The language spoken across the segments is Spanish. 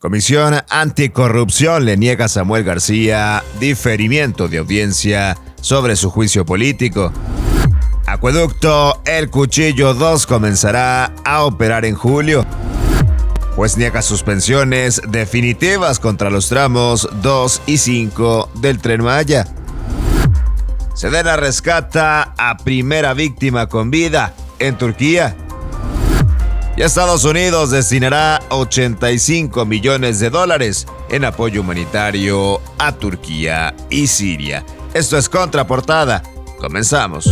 Comisión Anticorrupción le niega a Samuel García diferimiento de audiencia sobre su juicio político. Acueducto El Cuchillo 2 comenzará a operar en julio. Pues niega suspensiones definitivas contra los tramos 2 y 5 del tren Maya. Sedena rescata a primera víctima con vida en Turquía. Y Estados Unidos destinará 85 millones de dólares en apoyo humanitario a Turquía y Siria. Esto es Contraportada. Comenzamos.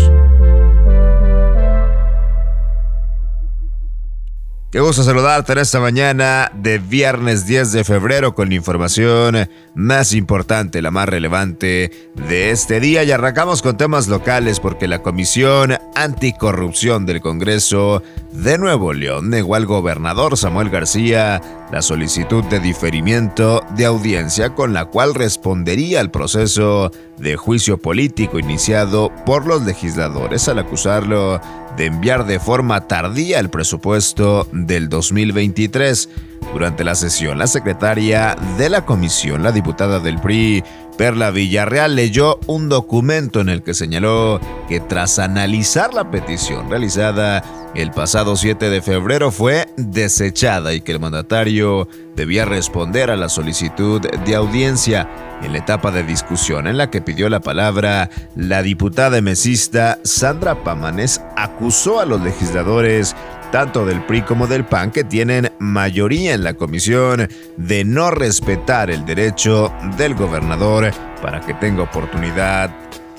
Qué gusto saludarte en esta mañana de viernes 10 de febrero con la información más importante, la más relevante de este día. Y arrancamos con temas locales porque la Comisión Anticorrupción del Congreso de Nuevo León negó al gobernador Samuel García la solicitud de diferimiento de audiencia con la cual respondería al proceso de juicio político iniciado por los legisladores al acusarlo de enviar de forma tardía el presupuesto del 2023. Durante la sesión, la secretaria de la comisión, la diputada del PRI, Perla Villarreal leyó un documento en el que señaló que tras analizar la petición realizada el pasado 7 de febrero fue desechada y que el mandatario debía responder a la solicitud de audiencia. En la etapa de discusión en la que pidió la palabra, la diputada mesista Sandra Pamanes acusó a los legisladores tanto del PRI como del PAN, que tienen mayoría en la comisión, de no respetar el derecho del gobernador para que tenga oportunidad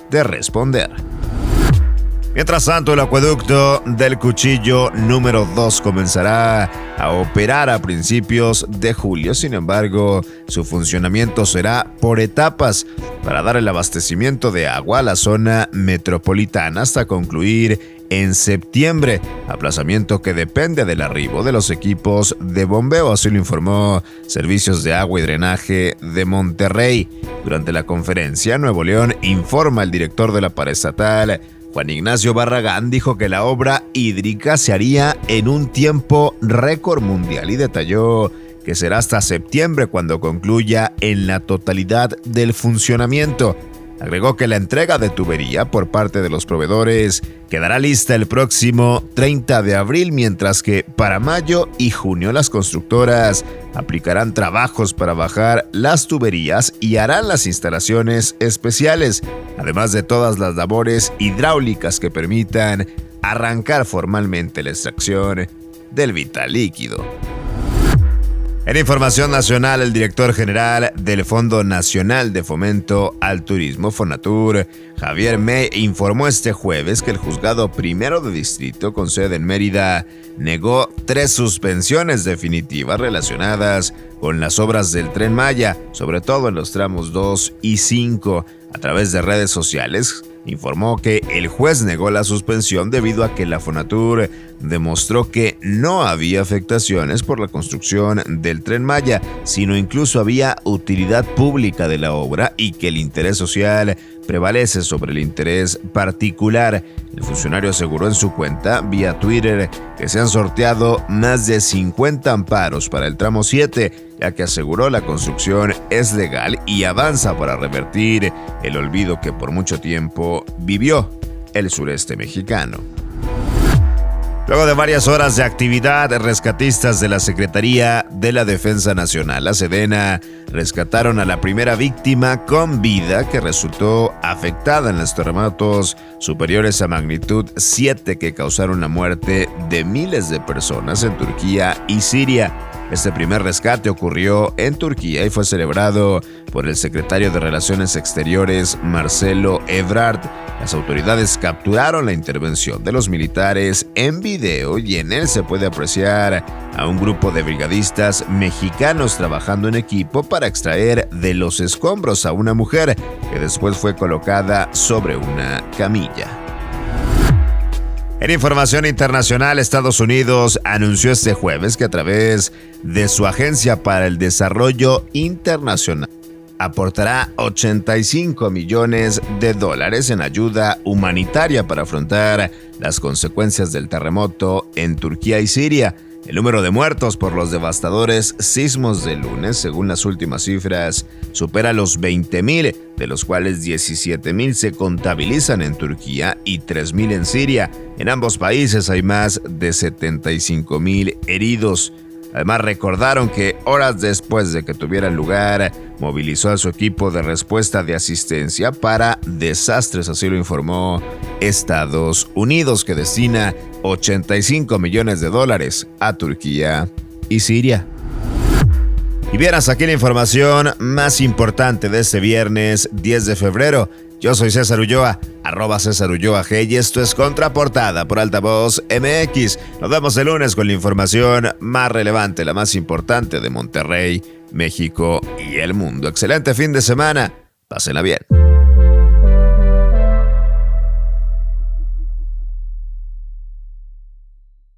de responder. Mientras tanto, el acueducto del cuchillo número 2 comenzará a operar a principios de julio. Sin embargo, su funcionamiento será por etapas para dar el abastecimiento de agua a la zona metropolitana hasta concluir en septiembre, aplazamiento que depende del arribo de los equipos de bombeo, así lo informó Servicios de Agua y Drenaje de Monterrey. Durante la conferencia, Nuevo León informa el director de la paraestatal, Juan Ignacio Barragán, dijo que la obra hídrica se haría en un tiempo récord mundial y detalló que será hasta septiembre cuando concluya en la totalidad del funcionamiento. Agregó que la entrega de tubería por parte de los proveedores quedará lista el próximo 30 de abril, mientras que para mayo y junio las constructoras aplicarán trabajos para bajar las tuberías y harán las instalaciones especiales, además de todas las labores hidráulicas que permitan arrancar formalmente la extracción del vital líquido. En información nacional, el director general del Fondo Nacional de Fomento al Turismo, Fonatur, Javier May, informó este jueves que el juzgado primero de distrito con sede en Mérida negó tres suspensiones definitivas relacionadas con las obras del tren Maya, sobre todo en los tramos 2 y 5. A través de redes sociales, informó que el juez negó la suspensión debido a que la Fonatur demostró que no había afectaciones por la construcción del tren Maya, sino incluso había utilidad pública de la obra y que el interés social prevalece sobre el interés particular. El funcionario aseguró en su cuenta vía Twitter que se han sorteado más de 50 amparos para el tramo 7, ya que aseguró la construcción es legal y avanza para revertir el olvido que por mucho tiempo vivió el sureste mexicano. Luego de varias horas de actividad, rescatistas de la Secretaría de la Defensa Nacional, la Sedena, rescataron a la primera víctima con vida que resultó afectada en los terremotos superiores a magnitud 7 que causaron la muerte de miles de personas en Turquía y Siria. Este primer rescate ocurrió en Turquía y fue celebrado por el secretario de Relaciones Exteriores Marcelo Ebrard. Las autoridades capturaron la intervención de los militares en video y en él se puede apreciar a un grupo de brigadistas mexicanos trabajando en equipo para extraer de los escombros a una mujer que después fue colocada sobre una camilla. En información internacional, Estados Unidos anunció este jueves que a través de su Agencia para el Desarrollo Internacional aportará 85 millones de dólares en ayuda humanitaria para afrontar las consecuencias del terremoto en Turquía y Siria. El número de muertos por los devastadores sismos de lunes, según las últimas cifras, supera los 20.000, de los cuales 17.000 se contabilizan en Turquía y 3.000 en Siria. En ambos países hay más de 75.000 heridos. Además recordaron que horas después de que tuviera lugar, movilizó a su equipo de respuesta de asistencia para desastres, así lo informó Estados Unidos, que destina 85 millones de dólares a Turquía y Siria. Y vieras aquí la información más importante de este viernes 10 de febrero. Yo soy César Ulloa, arroba César Ulloa G y esto es Contraportada por Altavoz MX. Nos vemos el lunes con la información más relevante, la más importante de Monterrey, México y el mundo. Excelente fin de semana. Pásenla bien.